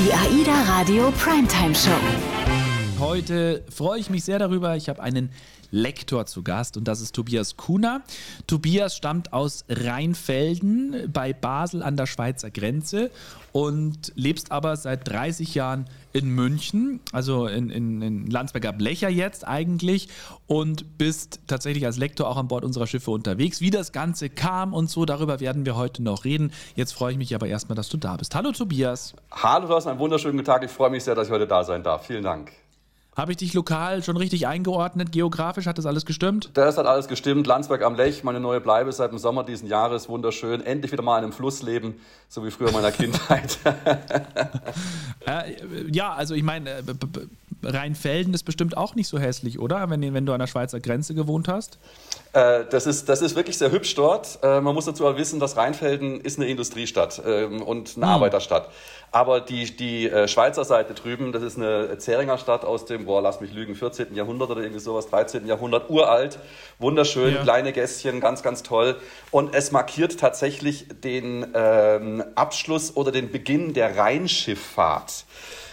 Die AIDA Radio Primetime Show. Heute freue ich mich sehr darüber. Ich habe einen Lektor zu Gast und das ist Tobias Kuhner. Tobias stammt aus Rheinfelden bei Basel an der Schweizer Grenze und lebst aber seit 30 Jahren in München, also in, in, in Landsberger Blecher jetzt eigentlich und bist tatsächlich als Lektor auch an Bord unserer Schiffe unterwegs. Wie das Ganze kam und so, darüber werden wir heute noch reden. Jetzt freue ich mich aber erstmal, dass du da bist. Hallo Tobias. Hallo, du hast einen wunderschönen Tag. Ich freue mich sehr, dass ich heute da sein darf. Vielen Dank. Habe ich dich lokal schon richtig eingeordnet, geografisch? Hat das alles gestimmt? Das hat alles gestimmt. Landsberg am Lech, meine neue Bleibe seit dem Sommer diesen Jahres. Wunderschön. Endlich wieder mal in einem Fluss leben, so wie früher in meiner Kindheit. äh, ja, also ich meine, äh, Rheinfelden ist bestimmt auch nicht so hässlich, oder? Wenn, wenn du an der Schweizer Grenze gewohnt hast? Äh, das, ist, das ist wirklich sehr hübsch dort. Äh, man muss dazu aber wissen, dass Rheinfelden ist eine Industriestadt ähm, und eine hm. Arbeiterstadt. Aber die, die äh, Schweizer Seite drüben, das ist eine Zähringer Stadt aus dem, boah, lass mich lügen, 14. Jahrhundert oder irgendwie sowas, 13. Jahrhundert, uralt, wunderschön, ja. kleine Gässchen, ganz, ganz toll. Und es markiert tatsächlich den ähm, Abschluss oder den Beginn der Rheinschifffahrt.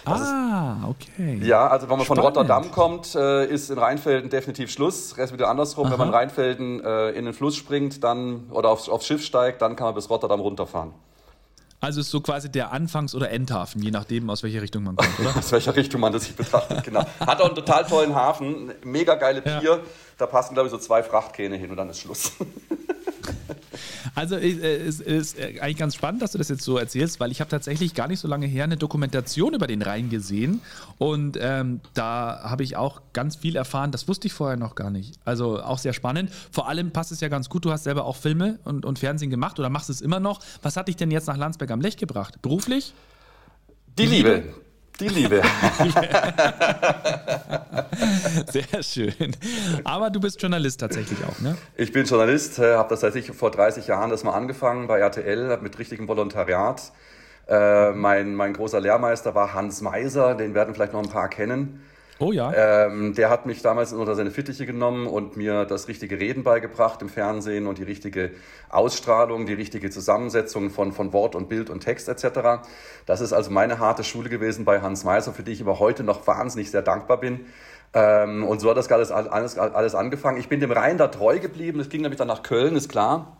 Das ah, okay. Ja, also wenn man Spannend. von Rotterdam kommt, äh, ist in Rheinfelden definitiv Schluss. Rest wieder andersrum. Aha. Wenn man in Rheinfelden äh, in den Fluss springt dann, oder aufs, aufs Schiff steigt, dann kann man bis Rotterdam runterfahren. Also ist so quasi der Anfangs- oder Endhafen, je nachdem, aus welcher Richtung man kommt, oder? aus welcher Richtung man das sich betrachtet, genau. Hat auch einen total tollen Hafen, mega geile Pier. Ja. Da passen, glaube ich, so zwei Frachtkähne hin und dann ist Schluss. Also äh, es ist äh, eigentlich ganz spannend, dass du das jetzt so erzählst, weil ich habe tatsächlich gar nicht so lange her eine Dokumentation über den Rhein gesehen und ähm, da habe ich auch ganz viel erfahren. Das wusste ich vorher noch gar nicht. Also auch sehr spannend. Vor allem passt es ja ganz gut. Du hast selber auch Filme und, und Fernsehen gemacht oder machst es immer noch. Was hat dich denn jetzt nach Landsberg am Lech gebracht? Beruflich? Die Liebe. Die Liebe. Sehr schön. Aber du bist Journalist tatsächlich auch, ne? Ich bin Journalist, äh, habe das seit ich vor 30 Jahren das mal angefangen bei RTL mit richtigem Volontariat. Äh, mein, mein großer Lehrmeister war Hans Meiser, den werden vielleicht noch ein paar kennen. Oh ja. Ähm, der hat mich damals unter seine Fittiche genommen und mir das richtige Reden beigebracht im Fernsehen und die richtige Ausstrahlung, die richtige Zusammensetzung von, von Wort und Bild und Text etc. Das ist also meine harte Schule gewesen bei Hans Meiser, für die ich aber heute noch wahnsinnig sehr dankbar bin. Ähm, und so hat das alles, alles, alles angefangen. Ich bin dem Rhein da treu geblieben. Es ging nämlich dann nach Köln, ist klar.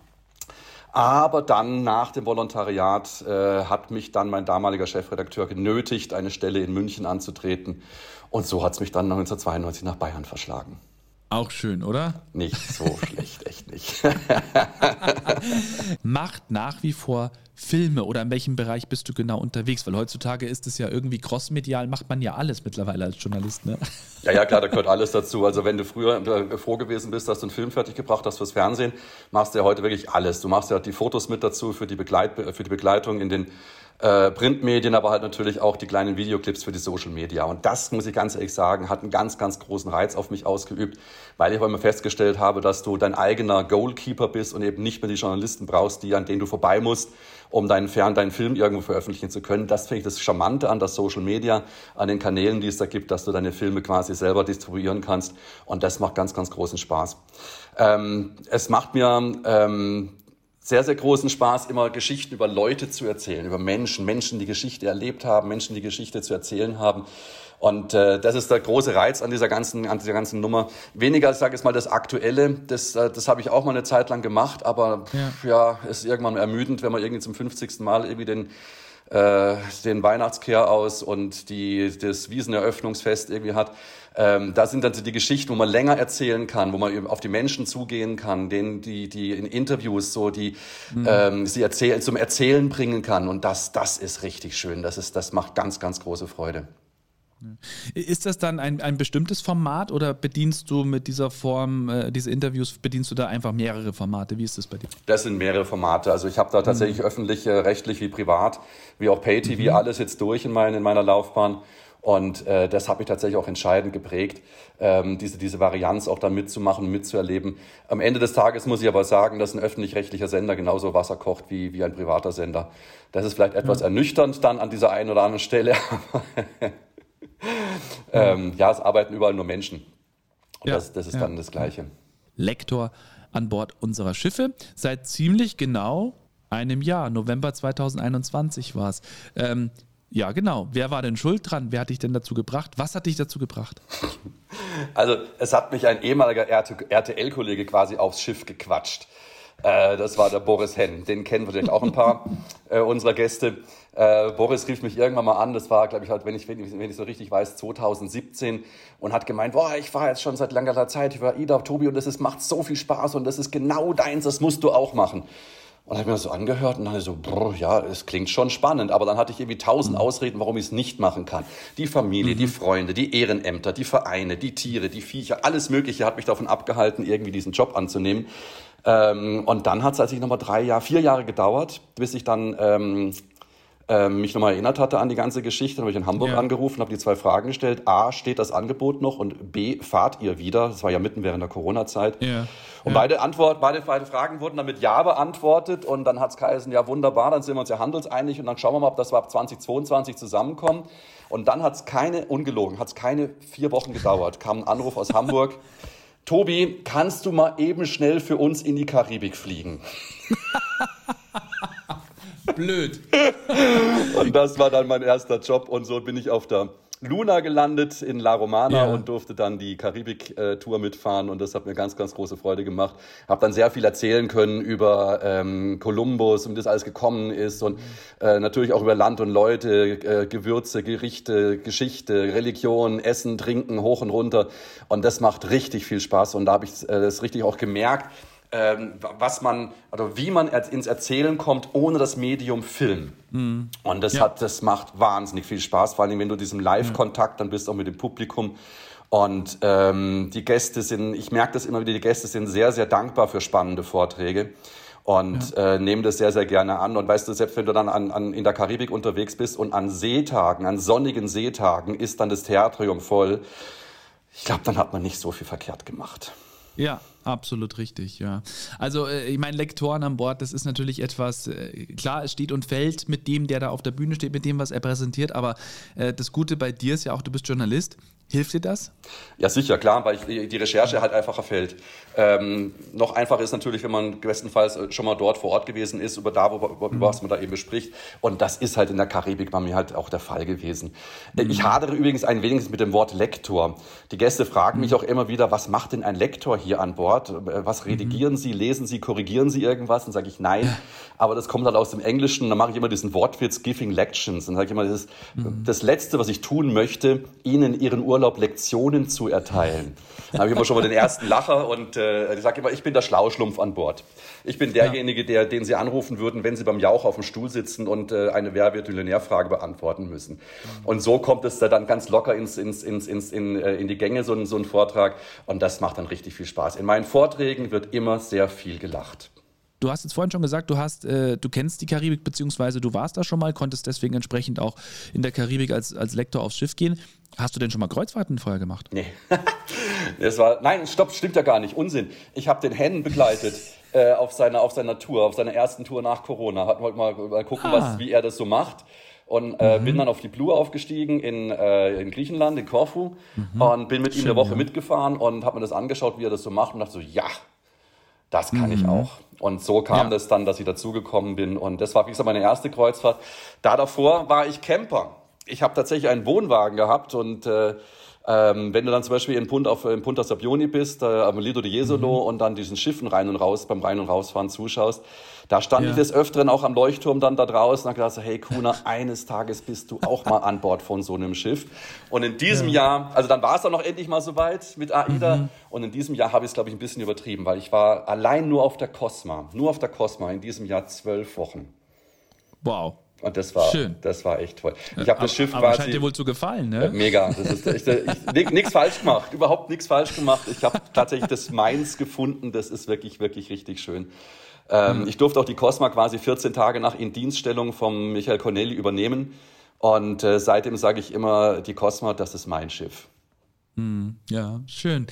Aber dann nach dem Volontariat äh, hat mich dann mein damaliger Chefredakteur genötigt, eine Stelle in München anzutreten. Und so hat es mich dann 1992 nach Bayern verschlagen. Auch schön, oder? Nicht so schlecht, echt nicht. Macht nach wie vor Filme oder in welchem Bereich bist du genau unterwegs? Weil heutzutage ist es ja irgendwie crossmedial, macht man ja alles mittlerweile als Journalist, ne? Ja, ja, klar, da gehört alles dazu. Also wenn du früher froh gewesen bist, dass du einen Film fertig gebracht hast fürs Fernsehen, machst du ja heute wirklich alles. Du machst ja die Fotos mit dazu für die, Begleit für die Begleitung in den äh, Printmedien, aber halt natürlich auch die kleinen Videoclips für die Social Media. Und das, muss ich ganz ehrlich sagen, hat einen ganz, ganz großen Reiz auf mich ausgeübt, weil ich auch immer festgestellt habe, dass du dein eigener Goalkeeper bist und eben nicht mehr die Journalisten brauchst, die, an denen du vorbei musst, um deinen Fern, deinen Film irgendwo veröffentlichen zu können. Das finde ich das Charmante an der Social Media, an den Kanälen, die es da gibt, dass du deine Filme quasi selber distribuieren kannst. Und das macht ganz, ganz großen Spaß. Ähm, es macht mir ähm, sehr, sehr großen Spaß, immer Geschichten über Leute zu erzählen, über Menschen, Menschen, die Geschichte erlebt haben, Menschen, die Geschichte zu erzählen haben. Und äh, das ist der große Reiz an dieser ganzen, an dieser ganzen Nummer. Weniger, sage ich mal, das Aktuelle, das, äh, das habe ich auch mal eine Zeit lang gemacht, aber ja. ja, ist irgendwann ermüdend, wenn man irgendwie zum 50. Mal irgendwie den äh, den Weihnachtskehr aus und die, das Wieseneröffnungsfest irgendwie hat. Ähm, da sind dann die Geschichten, wo man länger erzählen kann, wo man auf die Menschen zugehen kann, denen die, die in Interviews so die mhm. ähm, sie erzählen, zum Erzählen bringen kann. Und das, das ist richtig schön. Das ist, das macht ganz, ganz große Freude. Ist das dann ein, ein bestimmtes Format oder bedienst du mit dieser Form, äh, diese Interviews, bedienst du da einfach mehrere Formate? Wie ist das bei dir? Das sind mehrere Formate. Also ich habe da tatsächlich mhm. öffentlich, äh, rechtlich wie privat, wie auch Pay-TV, mhm. alles jetzt durch in, mein, in meiner Laufbahn. Und äh, das hat mich tatsächlich auch entscheidend geprägt, ähm, diese, diese Varianz auch da mitzumachen, mitzuerleben. Am Ende des Tages muss ich aber sagen, dass ein öffentlich-rechtlicher Sender genauso Wasser kocht wie, wie ein privater Sender. Das ist vielleicht etwas mhm. ernüchternd dann an dieser einen oder anderen Stelle. ähm, ja, es arbeiten überall nur Menschen. Und ja, das, das, ist ja. dann das Gleiche. Lektor an Bord unserer Schiffe. Seit ziemlich genau einem Jahr, November 2021 war es. Ähm, Ja, genau. Wer war denn schuld dran? Wer hat dich denn dazu gebracht? Was hat dich dazu gebracht? Also, es hat mich ein ehemaliger RTL-Kollege quasi aufs Schiff gequatscht. Äh, das war der Boris Henn. Den kennen vielleicht auch ein paar äh, unserer Gäste. Äh, Boris rief mich irgendwann mal an, das war, glaube ich, halt, wenn ich, wenn ich so richtig weiß, 2017 und hat gemeint, boah, ich fahre jetzt schon seit langer Zeit über Ida, Tobi und das ist, macht so viel Spaß und das ist genau deins, das musst du auch machen. Und habe mir das so angehört und dann so, brr, ja, es klingt schon spannend, aber dann hatte ich irgendwie tausend mhm. Ausreden, warum ich es nicht machen kann. Die Familie, mhm. die Freunde, die Ehrenämter, die Vereine, die Tiere, die Viecher, alles Mögliche hat mich davon abgehalten, irgendwie diesen Job anzunehmen. Ähm, und dann hat es tatsächlich nochmal drei Jahre, vier Jahre gedauert, bis ich dann ähm, ähm, mich nochmal erinnert hatte an die ganze Geschichte. Dann habe ich in Hamburg ja. angerufen, habe die zwei Fragen gestellt. A, steht das Angebot noch? Und B, fahrt ihr wieder? Das war ja mitten während der Corona-Zeit. Ja. Und ja. beide, Antwort, beide, beide Fragen wurden dann mit Ja beantwortet. Und dann hat es geheißen, ja wunderbar, dann sind wir uns ja handelseinig. Und dann schauen wir mal, ob das ab 2022 zusammenkommt. Und dann hat es keine, ungelogen, hat es keine vier Wochen gedauert, kam ein Anruf aus Hamburg. Tobi, kannst du mal eben schnell für uns in die Karibik fliegen? Blöd. und das war dann mein erster Job und so bin ich auf der Luna gelandet in La Romana ja. und durfte dann die Karibik-Tour mitfahren und das hat mir ganz, ganz große Freude gemacht. Habe dann sehr viel erzählen können über ähm, Kolumbus und wie das alles gekommen ist und äh, natürlich auch über Land und Leute, äh, Gewürze, Gerichte, Geschichte, Religion, Essen, Trinken, hoch und runter und das macht richtig viel Spaß und da habe ich äh, das richtig auch gemerkt, was man, also wie man ins Erzählen kommt, ohne das Medium Film. Mhm. Und das ja. hat, das macht wahnsinnig viel Spaß, vor allem wenn du diesem Live-Kontakt dann bist, auch mit dem Publikum. Und ähm, die Gäste sind, ich merke das immer wieder, die Gäste sind sehr, sehr dankbar für spannende Vorträge und ja. äh, nehmen das sehr, sehr gerne an. Und weißt du, selbst wenn du dann an, an, in der Karibik unterwegs bist und an Seetagen, an sonnigen Seetagen ist dann das Theatrium voll, ich glaube, dann hat man nicht so viel verkehrt gemacht. Ja, absolut richtig, ja. Also, äh, ich meine, Lektoren an Bord, das ist natürlich etwas, äh, klar, es steht und fällt mit dem, der da auf der Bühne steht, mit dem, was er präsentiert, aber äh, das Gute bei dir ist ja auch, du bist Journalist. Hilft dir das? Ja, sicher, klar, weil ich, die Recherche halt einfacher fällt. Ähm, noch einfacher ist natürlich, wenn man bestenfalls schon mal dort vor Ort gewesen ist, über da, über, über mhm. was man da eben bespricht. Und das ist halt in der Karibik bei mir halt auch der Fall gewesen. Mhm. Ich hadere übrigens ein wenig mit dem Wort Lektor. Die Gäste fragen mhm. mich auch immer wieder, was macht denn ein Lektor hier an Bord? Was redigieren mhm. Sie, lesen Sie, korrigieren Sie irgendwas? Und sage ich nein. Aber das kommt halt aus dem Englischen. Da mache ich immer diesen Wortwitz, giving lections. Dann sage ich immer, das, mhm. das Letzte, was ich tun möchte, Ihnen Ihren Urlaub Urlaub Lektionen zu erteilen. Da habe ich immer schon mal den ersten Lacher und äh, ich sage immer, ich bin der Schlauschlumpf an Bord. Ich bin derjenige, der, den Sie anrufen würden, wenn Sie beim Jauch auf dem Stuhl sitzen und äh, eine Wer wird Millionärfrage beantworten müssen. Und so kommt es da dann ganz locker ins, ins, ins, ins, in, äh, in die Gänge, so ein, so ein Vortrag. Und das macht dann richtig viel Spaß. In meinen Vorträgen wird immer sehr viel gelacht. Du hast jetzt vorhin schon gesagt, du hast, äh, du kennst die Karibik, beziehungsweise du warst da schon mal, konntest deswegen entsprechend auch in der Karibik als, als Lektor aufs Schiff gehen. Hast du denn schon mal Kreuzfahrten vorher gemacht? Nee. das war, nein, stopp, stimmt ja gar nicht. Unsinn. Ich habe den Hennen begleitet äh, auf, seiner, auf seiner Tour, auf seiner ersten Tour nach Corona. Hatten heute mal, mal gucken, ah. was, wie er das so macht. Und äh, mhm. bin dann auf die Blue aufgestiegen in, äh, in Griechenland, in Korfu. Mhm. Und bin mit Schön, ihm eine Woche ja. mitgefahren und habe mir das angeschaut, wie er das so macht. Und dachte so, ja, das kann mhm. ich auch. Und so kam ja. das dann, dass ich dazugekommen bin. Und das war, wie gesagt, meine erste Kreuzfahrt. Da davor war ich Camper. Ich habe tatsächlich einen Wohnwagen gehabt und äh, ähm, wenn du dann zum Beispiel in, Punt auf, in Punta Sapioni bist, äh, am Lido di Jesolo mhm. und dann diesen Schiffen rein und raus, beim Rein- und Rausfahren zuschaust, da stand ja. ich des Öfteren auch am Leuchtturm dann da draußen und habe gedacht, hey Kuna, eines Tages bist du auch mal an Bord von so einem Schiff. Und in diesem ja. Jahr, also dann war es dann noch endlich mal soweit mit AIDA mhm. und in diesem Jahr habe ich es, glaube ich, ein bisschen übertrieben, weil ich war allein nur auf der Cosma, nur auf der Cosma in diesem Jahr zwölf Wochen. Wow. Und das war, Schön. das war echt toll. Ich habe das Schiff aber quasi. scheint dir wohl zu gefallen, ne? Mega. Das ist, ich, ich, nichts falsch gemacht, überhaupt nichts falsch gemacht. Ich habe tatsächlich das Mainz gefunden. Das ist wirklich, wirklich richtig schön. Ähm, mhm. Ich durfte auch die Cosma quasi 14 Tage nach Indienststellung vom Michael Corneli übernehmen. Und äh, seitdem sage ich immer, die Cosma, das ist mein Schiff. Mhm. Ja, schön.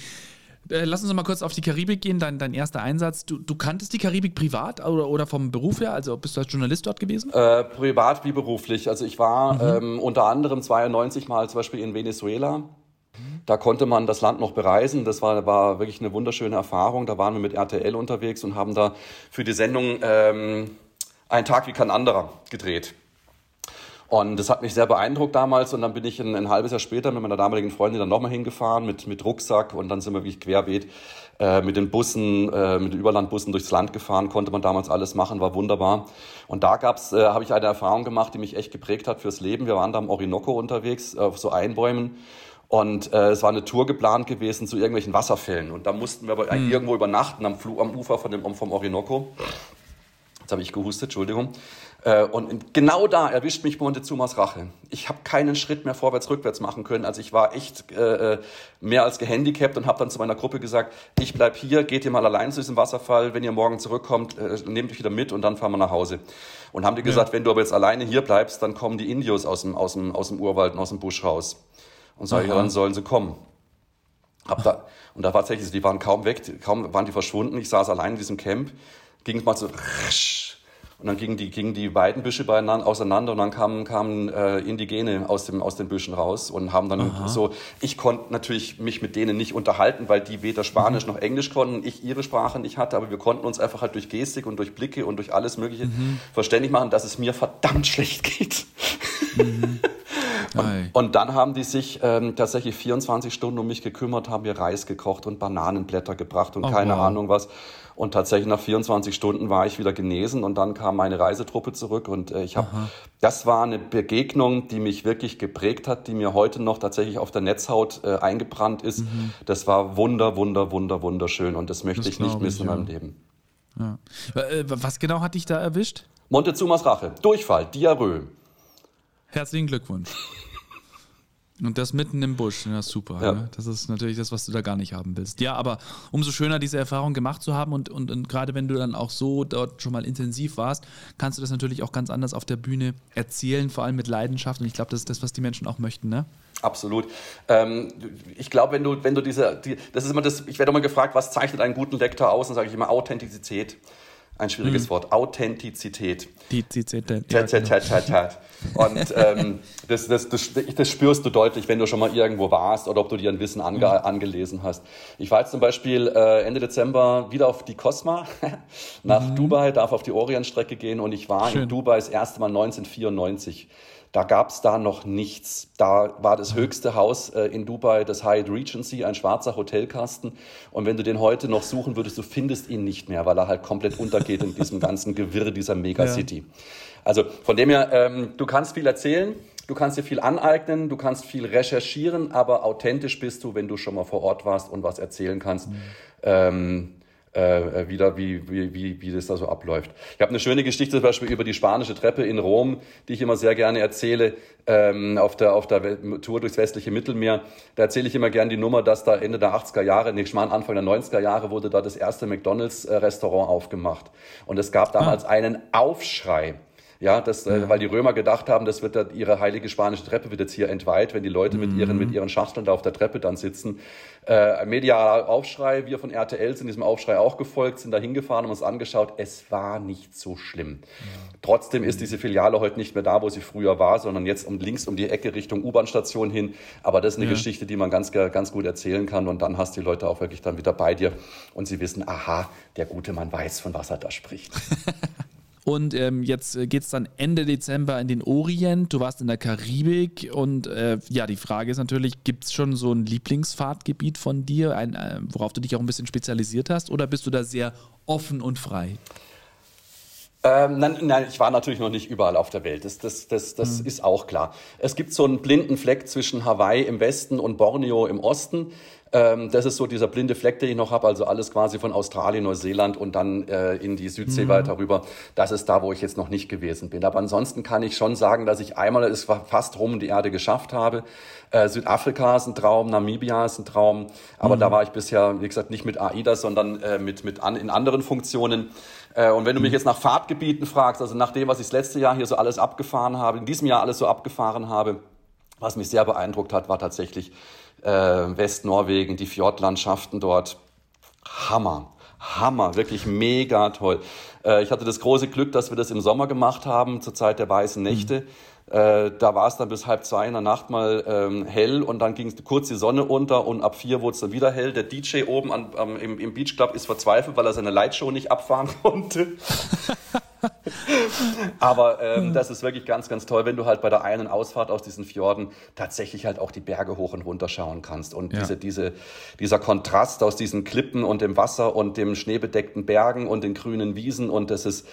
Äh, lass uns noch mal kurz auf die Karibik gehen, dein, dein erster Einsatz. Du, du kanntest die Karibik privat oder, oder vom Beruf her? Also bist du als Journalist dort gewesen? Äh, privat wie beruflich. Also ich war mhm. ähm, unter anderem 92 Mal zum Beispiel in Venezuela. Da konnte man das Land noch bereisen. Das war, war wirklich eine wunderschöne Erfahrung. Da waren wir mit RTL unterwegs und haben da für die Sendung ähm, Ein Tag wie kein anderer gedreht. Und das hat mich sehr beeindruckt damals. Und dann bin ich ein, ein halbes Jahr später mit meiner damaligen Freundin dann nochmal hingefahren mit, mit Rucksack. Und dann sind wir wirklich querbeet äh, mit den Bussen, äh, mit den Überlandbussen durchs Land gefahren. Konnte man damals alles machen, war wunderbar. Und da äh, habe ich eine Erfahrung gemacht, die mich echt geprägt hat fürs Leben. Wir waren da am Orinoco unterwegs, auf so Einbäumen. Und äh, es war eine Tour geplant gewesen zu irgendwelchen Wasserfällen. Und da mussten wir aber mhm. irgendwo übernachten am, Flu am Ufer von dem, vom Orinoco. Jetzt habe ich gehustet, Entschuldigung. Äh, und genau da erwischt mich Montezumas Rache. Ich habe keinen Schritt mehr vorwärts, rückwärts machen können. Also ich war echt äh, äh mehr als gehandicapt und habe dann zu meiner Gruppe gesagt, ich bleib hier, geht ihr mal allein zu diesem Wasserfall. Wenn ihr morgen zurückkommt, äh, nehmt euch wieder mit und dann fahren wir nach Hause. Und haben die gesagt, ja. wenn du aber jetzt alleine hier bleibst, dann kommen die Indios aus dem, aus dem, aus dem Urwald und aus dem Busch raus. Und sage ja, dann sollen sie kommen. Hab da, und da war tatsächlich, die waren kaum weg, kaum waren die verschwunden. Ich saß allein in diesem Camp, ging es mal so, und dann gingen die, gingen die beiden Büsche beieinander, auseinander und dann kamen, kamen äh, Indigene aus, dem, aus den Büschen raus und haben dann Aha. so, ich konnte natürlich mich mit denen nicht unterhalten, weil die weder Spanisch mhm. noch Englisch konnten, ich ihre Sprache nicht hatte, aber wir konnten uns einfach halt durch Gestik und durch Blicke und durch alles Mögliche mhm. verständlich machen, dass es mir verdammt schlecht geht. Mhm. Und, und, dann haben die sich ähm, tatsächlich 24 Stunden um mich gekümmert, haben mir Reis gekocht und Bananenblätter gebracht und oh, keine wow. Ahnung was. Und tatsächlich nach 24 Stunden war ich wieder genesen und dann kam meine Reisetruppe zurück und äh, ich habe, das war eine Begegnung, die mich wirklich geprägt hat, die mir heute noch tatsächlich auf der Netzhaut äh, eingebrannt ist. Mhm. Das war wunder, wunder, wunder, wunderschön und das möchte das ich nicht missen ich, in meinem Leben. Ja. Äh, was genau hat dich da erwischt? Montezumas Rache, Durchfall, Diarrhoe. Herzlichen Glückwunsch. Und das mitten im Busch, ja super. Ja. Ne? Das ist natürlich das, was du da gar nicht haben willst. Ja, aber umso schöner, diese Erfahrung gemacht zu haben und, und, und gerade wenn du dann auch so dort schon mal intensiv warst, kannst du das natürlich auch ganz anders auf der Bühne erzählen, vor allem mit Leidenschaft. Und ich glaube, das ist das, was die Menschen auch möchten, ne? Absolut. Ähm, ich glaube, wenn du, wenn du diese, die, das ist immer das, ich werde immer gefragt, was zeichnet einen guten Lektor aus? Dann sage ich immer Authentizität. Ein schwieriges mhm. Wort. Authentizität. Die Zität. Ja, Und ähm, das, das, das, das, spürst du deutlich, wenn du schon mal irgendwo warst oder ob du dir ein Wissen ange, mhm. angelesen hast. Ich war jetzt zum Beispiel äh, Ende Dezember wieder auf die Cosma nach mhm. Dubai, darf auf die Orientstrecke gehen und ich war Schön. in Dubai das erste Mal 1994. Da gab es da noch nichts. Da war das höchste Haus äh, in Dubai, das Hyatt Regency, ein schwarzer Hotelkasten. Und wenn du den heute noch suchen würdest, du findest ihn nicht mehr, weil er halt komplett untergeht in diesem ganzen Gewirr dieser Megacity. Ja. Also von dem her, ähm, du kannst viel erzählen, du kannst dir viel aneignen, du kannst viel recherchieren, aber authentisch bist du, wenn du schon mal vor Ort warst und was erzählen kannst. Mhm. Ähm, äh, wieder, wie, wie, wie, wie das da so abläuft. Ich habe eine schöne Geschichte zum Beispiel über die spanische Treppe in Rom, die ich immer sehr gerne erzähle, ähm, auf der, auf der Tour durchs westliche Mittelmeer. Da erzähle ich immer gerne die Nummer, dass da Ende der 80er Jahre, nee, schon Anfang der 90er Jahre wurde da das erste McDonalds-Restaurant aufgemacht. Und es gab damals ah. einen Aufschrei ja, das, äh, ja. weil die Römer gedacht haben, das wird da, ihre heilige spanische Treppe wird jetzt hier entweiht, wenn die Leute mhm. mit ihren, mit ihren Schachteln da auf der Treppe dann sitzen. Äh, medialer Aufschrei, wir von RTL sind diesem Aufschrei auch gefolgt, sind da hingefahren und uns angeschaut. Es war nicht so schlimm. Ja. Trotzdem ist diese Filiale heute nicht mehr da, wo sie früher war, sondern jetzt um links um die Ecke Richtung U-Bahn-Station hin. Aber das ist eine ja. Geschichte, die man ganz, ganz gut erzählen kann und dann hast die Leute auch wirklich dann wieder bei dir und sie wissen, aha, der gute Mann weiß, von was er da spricht. Und ähm, jetzt äh, geht es dann Ende Dezember in den Orient. Du warst in der Karibik. Und äh, ja, die Frage ist natürlich: gibt es schon so ein Lieblingsfahrtgebiet von dir, ein, äh, worauf du dich auch ein bisschen spezialisiert hast? Oder bist du da sehr offen und frei? Ähm, nein, nein, ich war natürlich noch nicht überall auf der Welt. Das, das, das, das mhm. ist auch klar. Es gibt so einen blinden Fleck zwischen Hawaii im Westen und Borneo im Osten. Ähm, das ist so dieser blinde Fleck, den ich noch habe, also alles quasi von Australien, Neuseeland und dann äh, in die Südsee mhm. weiter rüber. Das ist da, wo ich jetzt noch nicht gewesen bin. Aber ansonsten kann ich schon sagen, dass ich einmal es fast rum die Erde geschafft habe. Äh, Südafrika ist ein Traum, Namibia ist ein Traum, aber mhm. da war ich bisher, wie gesagt, nicht mit AIDA, sondern äh, mit, mit an, in anderen Funktionen. Äh, und wenn du mich mhm. jetzt nach Fahrtgebieten fragst, also nach dem, was ich das letzte Jahr hier so alles abgefahren habe, in diesem Jahr alles so abgefahren habe, was mich sehr beeindruckt hat, war tatsächlich äh, Westnorwegen, die Fjordlandschaften dort. Hammer. Hammer, wirklich mega toll. Äh, ich hatte das große Glück, dass wir das im Sommer gemacht haben, zur Zeit der weißen Nächte. Mhm. Äh, da war es dann bis halb zwei in der Nacht mal ähm, hell und dann ging kurz die Sonne unter und ab vier wurde es dann wieder hell. Der DJ oben an, am, im, im Beach Club ist verzweifelt, weil er seine Lightshow nicht abfahren konnte. Aber ähm, das ist wirklich ganz, ganz toll, wenn du halt bei der einen Ausfahrt aus diesen Fjorden tatsächlich halt auch die Berge hoch und runter schauen kannst. Und Ja. diese, diese, dieser Kontrast aus diesen Klippen und dem Wasser und dem schneebedeckten Bergen und den grünen Wiesen und das ist,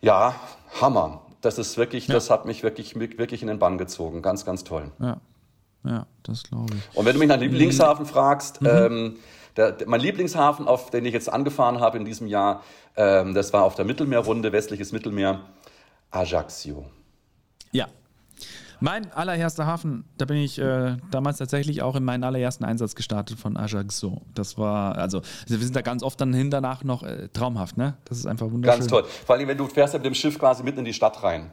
ja, Hammer. Das ist wirklich, das hat mich wirklich, wirklich in den Bann gezogen. Ganz, ganz toll. Ja, ja das glaube ich. Und wenn du mich nach Mhm. Lieblingshafen fragst, ähm, der, der, mein Lieblingshafen, auf den ich jetzt angefahren habe in diesem Jahr, ähm, das war auf der Mittelmeerrunde, westliches Mittelmeer, Ajaccio. Ja. Mein allererster Hafen, da bin ich äh, damals tatsächlich auch in meinen allerersten Einsatz gestartet von Ajaccio. Das war, also wir sind da ganz oft dann hin danach noch äh, traumhaft, ne? Das ist einfach wunderschön. Ganz toll. Vor allem, wenn du fährst ja mit dem Schiff quasi mitten in die Stadt rein.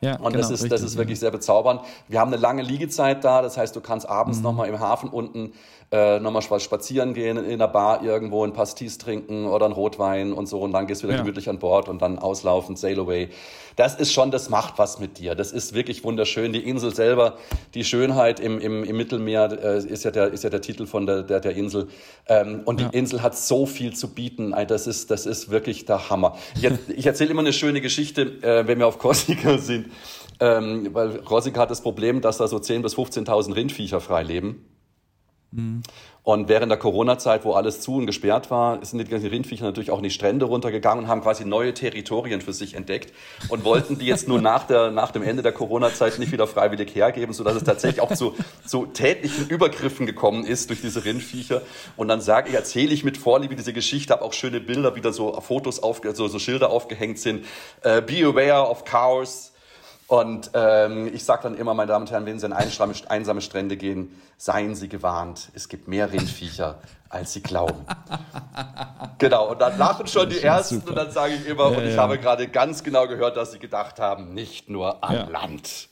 Ja, Und genau, das, ist, das ist wirklich sehr bezaubernd. Wir haben eine lange Liegezeit da, das heißt, du kannst abends Mhm. nochmal im Hafen unten äh, nochmal spazieren gehen, in einer Bar irgendwo ein Pastis trinken oder einen Rotwein und so und dann gehst du wieder Ja. gemütlich an Bord und dann auslaufen, sail away. Das ist schon, das macht was mit dir. Das ist wirklich wunderschön. Die Insel selber, die Schönheit im, im, im Mittelmeer äh, ist, ja der, ist ja der Titel von der, der, der Insel. Ähm, und Ja. die Insel hat so viel zu bieten. Das ist, das ist wirklich der Hammer. Ich, ich erzähle immer eine schöne Geschichte, äh, wenn wir auf Korsika sind. Ähm, weil Korsika hat das Problem, dass da so 10.000 bis 15.000 Rindviecher frei leben. Und während der Corona-Zeit, wo alles zu und gesperrt war, sind die ganzen Rindviecher natürlich auch in die Strände runtergegangen und haben quasi neue Territorien für sich entdeckt und wollten die jetzt nur nach, der, nach dem Ende der Corona-Zeit nicht wieder freiwillig hergeben, sodass es tatsächlich auch zu, zu tätlichen Übergriffen gekommen ist durch diese Rindviecher. Und dann sage ich, erzähle ich mit Vorliebe diese Geschichte, habe auch schöne Bilder, wie da so Fotos, aufge, so, so Schilder aufgehängt sind. Äh, be aware of cows. Und ähm, ich sage dann immer, meine Damen und Herren, wenn Sie an einsame, Strände gehen, seien Sie gewarnt. Es gibt mehr Rindviecher, als Sie glauben. genau, und dann lachen schon die Ersten super. und dann sage ich immer, Ja, und ich ja. habe gerade ganz genau gehört, dass Sie gedacht haben, nicht nur an Ja. Land.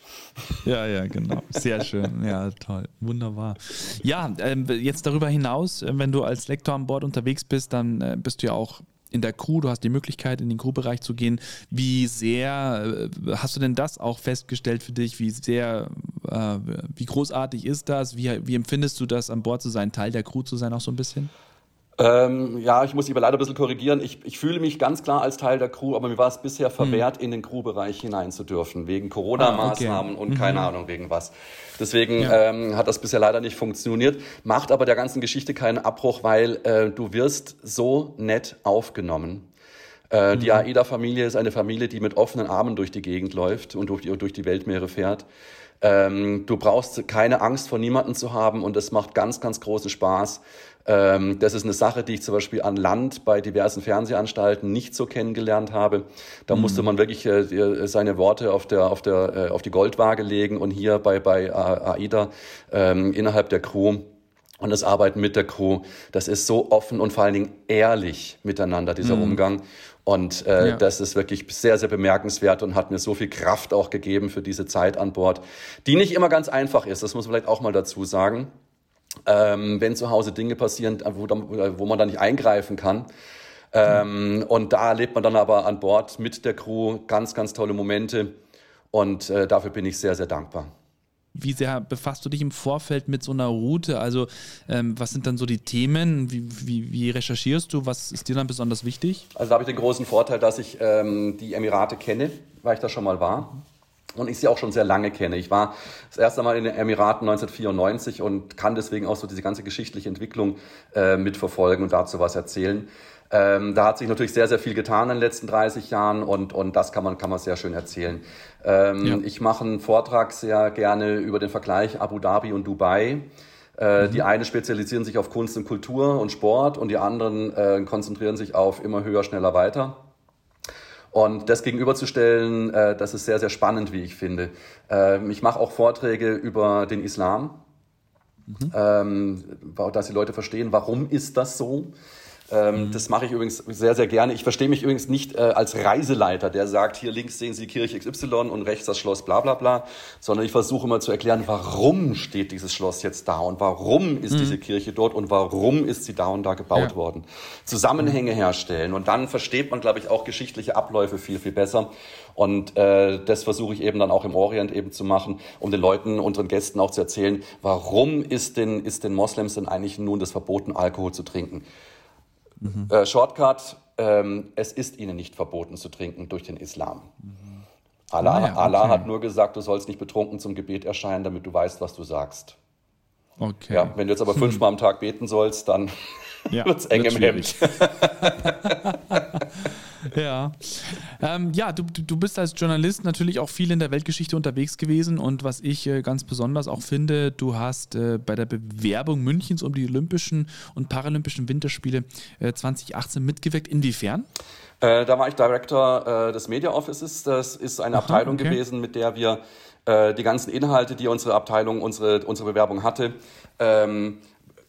Ja, ja, genau. Sehr schön. Ja, toll. Wunderbar. Ja, ähm, jetzt darüber hinaus, äh, wenn du als Lektor an Bord unterwegs bist, dann äh, bist du ja auch in der Crew, du hast die Möglichkeit, in den Crewbereich zu gehen. Wie sehr äh, hast du denn das auch festgestellt für dich? Wie sehr, äh, wie großartig ist das? Wie, wie empfindest du das, an Bord zu sein, Teil der Crew zu sein, auch so ein bisschen? Ähm, ja, ich muss dich aber leider ein bisschen korrigieren. Ich, ich fühle mich ganz klar als Teil der Crew, aber mir war es bisher verwehrt, in den Crewbereich hinein zu dürfen, wegen Corona-Maßnahmen Ah, okay. und keine Ahnung wegen was. Deswegen Ja. ähm, hat das bisher leider nicht funktioniert, macht aber der ganzen Geschichte keinen Abbruch, weil äh, du wirst so nett aufgenommen. Äh, Die AIDA-Familie ist eine Familie, die mit offenen Armen durch die Gegend läuft und durch die, durch die Weltmeere fährt. Ähm, du brauchst keine Angst vor niemanden zu haben und es macht ganz, ganz großen Spaß. Ähm, das ist eine Sache, die ich zum Beispiel an Land bei diversen Fernsehanstalten nicht so kennengelernt habe. Da musste man wirklich äh, seine Worte auf, der, auf, der, äh, auf die Goldwaage legen und hier bei, bei AIDA ähm, innerhalb der Crew und das Arbeiten mit der Crew, das ist so offen und vor allen Dingen ehrlich miteinander, dieser Umgang. Und äh, Ja. das ist wirklich sehr, sehr bemerkenswert und hat mir so viel Kraft auch gegeben für diese Zeit an Bord, die nicht immer ganz einfach ist. Das muss man vielleicht auch mal dazu sagen. Ähm, wenn zu Hause Dinge passieren, wo, dann- wo man da nicht eingreifen kann. Ähm, und da erlebt man dann aber an Bord mit der Crew ganz, ganz tolle Momente. Und äh, dafür bin ich sehr, sehr dankbar. Wie sehr befasst du dich im Vorfeld mit so einer Route? Also, ähm, was sind dann so die Themen? Wie, wie, wie recherchierst du? Was ist dir dann besonders wichtig? Also da habe ich den großen Vorteil, dass ich ähm, die Emirate kenne, weil ich da schon mal war. Und ich sie auch schon sehr lange kenne. Ich war das erste Mal in den Emiraten 1994 und kann deswegen auch so diese ganze geschichtliche Entwicklung äh, mitverfolgen und dazu was erzählen. Ähm, da hat sich natürlich sehr, sehr viel getan in den letzten 30 Jahren und, und das kann man, kann man sehr schön erzählen. Ähm, Ja. Ich mache einen Vortrag sehr gerne über den Vergleich Abu Dhabi und Dubai. Äh, Die einen spezialisieren sich auf Kunst und Kultur und Sport und die anderen äh, konzentrieren sich auf immer höher, schneller, weiter. Und das gegenüberzustellen, äh, das ist sehr, sehr spannend, wie ich finde. Ähm, ich mache auch Vorträge über den Islam, ähm, dass die Leute verstehen, warum ist das so. Ähm, Das mache ich übrigens sehr, sehr gerne. Ich verstehe mich übrigens nicht äh, als Reiseleiter, der sagt, hier links sehen Sie Kirche XY und rechts das Schloss bla bla bla, sondern ich versuche immer zu erklären, warum steht dieses Schloss jetzt da und warum ist diese Kirche dort und warum ist sie da und da gebaut Ja. worden. Zusammenhänge herstellen und dann versteht man, glaube ich, auch geschichtliche Abläufe viel, viel besser. Und äh, das versuche ich eben dann auch im Orient eben zu machen, um den Leuten, unseren Gästen auch zu erzählen, warum ist den, ist den Moslems denn eigentlich nun das verboten, Alkohol zu trinken? Äh, Shortcut, ähm, es ist ihnen nicht verboten zu trinken durch den Islam. Allah, Ah ja, okay. Allah hat nur gesagt, du sollst nicht betrunken zum Gebet erscheinen, damit du weißt, was du sagst. Okay. Ja, wenn du jetzt aber fünfmal am Tag beten sollst, dann Ja, wird es eng wird im Hemd. schwierig. Ja. Ähm, ja, du, du bist als Journalist natürlich auch viel in der Weltgeschichte unterwegs gewesen und was ich äh, ganz besonders auch finde, du hast äh, bei der Bewerbung Münchens um die Olympischen und Paralympischen Winterspiele äh, 2018 mitgewirkt. Inwiefern? Äh, da war ich Director äh, des Media Offices. Das ist eine Aha, Abteilung okay. gewesen, mit der wir äh, die ganzen Inhalte, die unsere Abteilung, unsere, unsere Bewerbung hatte, ähm,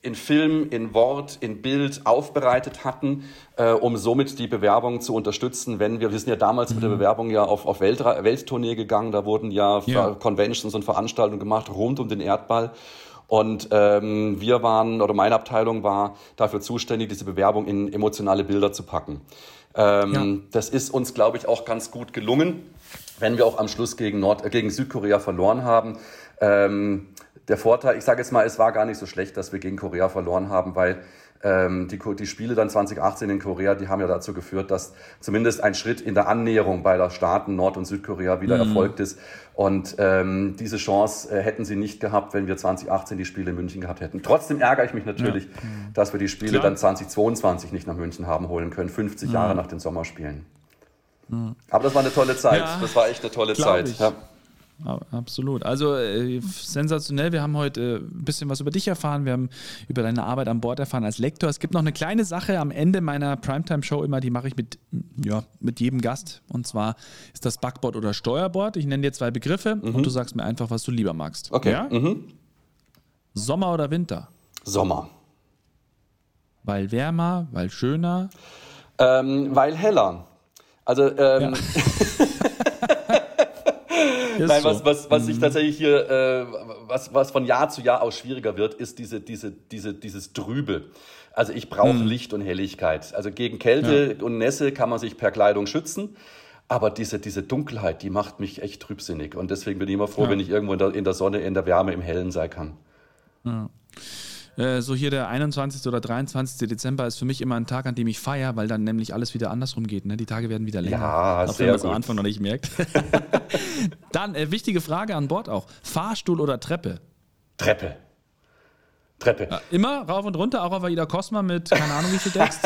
in Film, in Wort, in Bild aufbereitet hatten, äh, um somit die Bewerbung zu unterstützen, wenn wir, wir sind ja damals mit der Bewerbung ja auf, auf Weltra Welttournee gegangen, da wurden ja, Mhm. Ver- Conventions und Veranstaltungen gemacht rund um den Erdball. Und ähm, wir waren, oder meine Abteilung war dafür zuständig, diese Bewerbung in emotionale Bilder zu packen. Ähm, Ja. Das ist uns, glaube ich, auch ganz gut gelungen, wenn wir auch am Schluss gegen, Nord äh, gegen Südkorea verloren haben. Ähm, der Vorteil, ich sage jetzt mal, es war gar nicht so schlecht, dass wir gegen Korea verloren haben, weil ähm, die, die Spiele dann 2018 in Korea, die haben ja dazu geführt, dass zumindest ein Schritt in der Annäherung beider Staaten, Nord- und Südkorea, wieder erfolgt ist. Und ähm, diese Chance äh, hätten sie nicht gehabt, wenn wir 2018 die Spiele in München gehabt hätten. Trotzdem ärgere ich mich natürlich, dass wir die Spiele Klar. dann 2022 nicht nach München haben holen können, 50 Jahre nach den Sommerspielen. Aber das war eine tolle Zeit. Ja, das war echt eine tolle Zeit. Ja. Ja, Absolut. Also äh, sensationell. Wir haben heute äh, ein bisschen was über dich erfahren. Wir haben über deine Arbeit an Bord erfahren als Lektor. Es gibt noch eine kleine Sache am Ende meiner Primetime-Show immer, die mache ich mit, ja, mit jedem Gast. Und zwar ist das Backboard oder Steuerbord. Ich nenne dir zwei Begriffe und du sagst mir einfach, was du lieber magst. Okay. Ja? Mhm. Sommer oder Winter? Sommer. Weil wärmer, weil schöner. Ähm, weil heller. Also, ähm, Ist nein, was, was, was sich tatsächlich hier, äh, was, was von Jahr zu Jahr aus schwieriger wird, ist diese, diese, diese, dieses Trübe. Also ich brauche Licht und Helligkeit. Also gegen Kälte und Nässe kann man sich per Kleidung schützen. Aber diese, diese Dunkelheit, die macht mich echt trübsinnig. Und deswegen bin ich immer froh, Ja. wenn ich irgendwo in der, in der Sonne, in der Wärme, im Hellen sein kann. Äh, so hier der 21. oder 23. Dezember ist für mich immer ein Tag, an dem ich feiere, weil dann nämlich alles wieder andersrum geht. Ne? Die Tage werden wieder länger. Ja, auch wenn man es am. Anfang noch nicht merkt. dann, äh, wichtige Frage an Bord auch. Fahrstuhl oder Treppe? Treppe. Treppe. Ja, immer rauf und runter, auch auf Aida Cosma mit keine Ahnung wie viel Decks.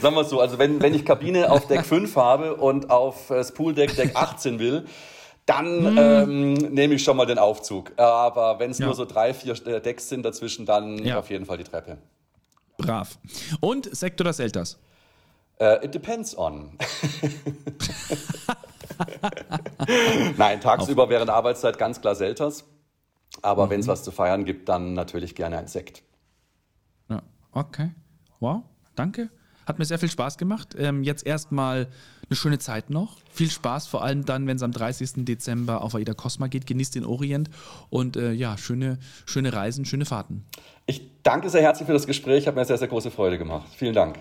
Sagen wir es so, also wenn, wenn ich Kabine auf Deck 5 habe und auf äh, das Pooldeck Deck 18 will, dann ähm, nehme ich schon mal den Aufzug. Aber wenn es Ja. nur so drei, vier äh, Decks sind dazwischen, dann Ja. auf jeden Fall die Treppe. Brav. Und Sekt oder Selters? Äh, it depends on. Nein, tagsüber während der Arbeitszeit ganz klar Selters. Aber wenn es was zu feiern gibt, dann natürlich gerne ein Sekt. Ja, okay. Wow, danke. Hat mir sehr viel Spaß gemacht. Ähm, jetzt erstmal eine schöne Zeit noch. Viel Spaß, vor allem dann, wenn es am 30. Dezember auf Aida Cosma geht. Genießt den Orient und äh, ja, schöne, schöne Reisen, schöne Fahrten. Ich danke sehr herzlich für das Gespräch, hat mir sehr, sehr große Freude gemacht. Vielen Dank.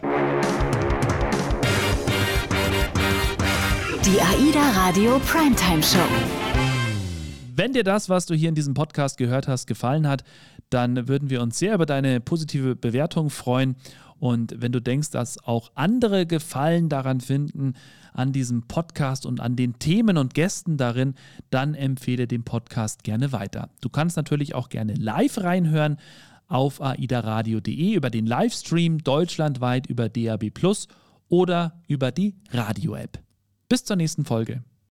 Die AIDA Radio Primetime Show. Wenn dir das, was du hier in diesem Podcast gehört hast, gefallen hat, dann würden wir uns sehr über deine positive Bewertung freuen. Und wenn du denkst, dass auch andere Gefallen daran finden, an diesem Podcast und an den Themen und Gästen darin, dann empfehle den Podcast gerne weiter. Du kannst natürlich auch gerne live reinhören auf aidaradio.de über den Livestream deutschlandweit über DAB Plus oder über die Radio-App. Bis zur nächsten Folge.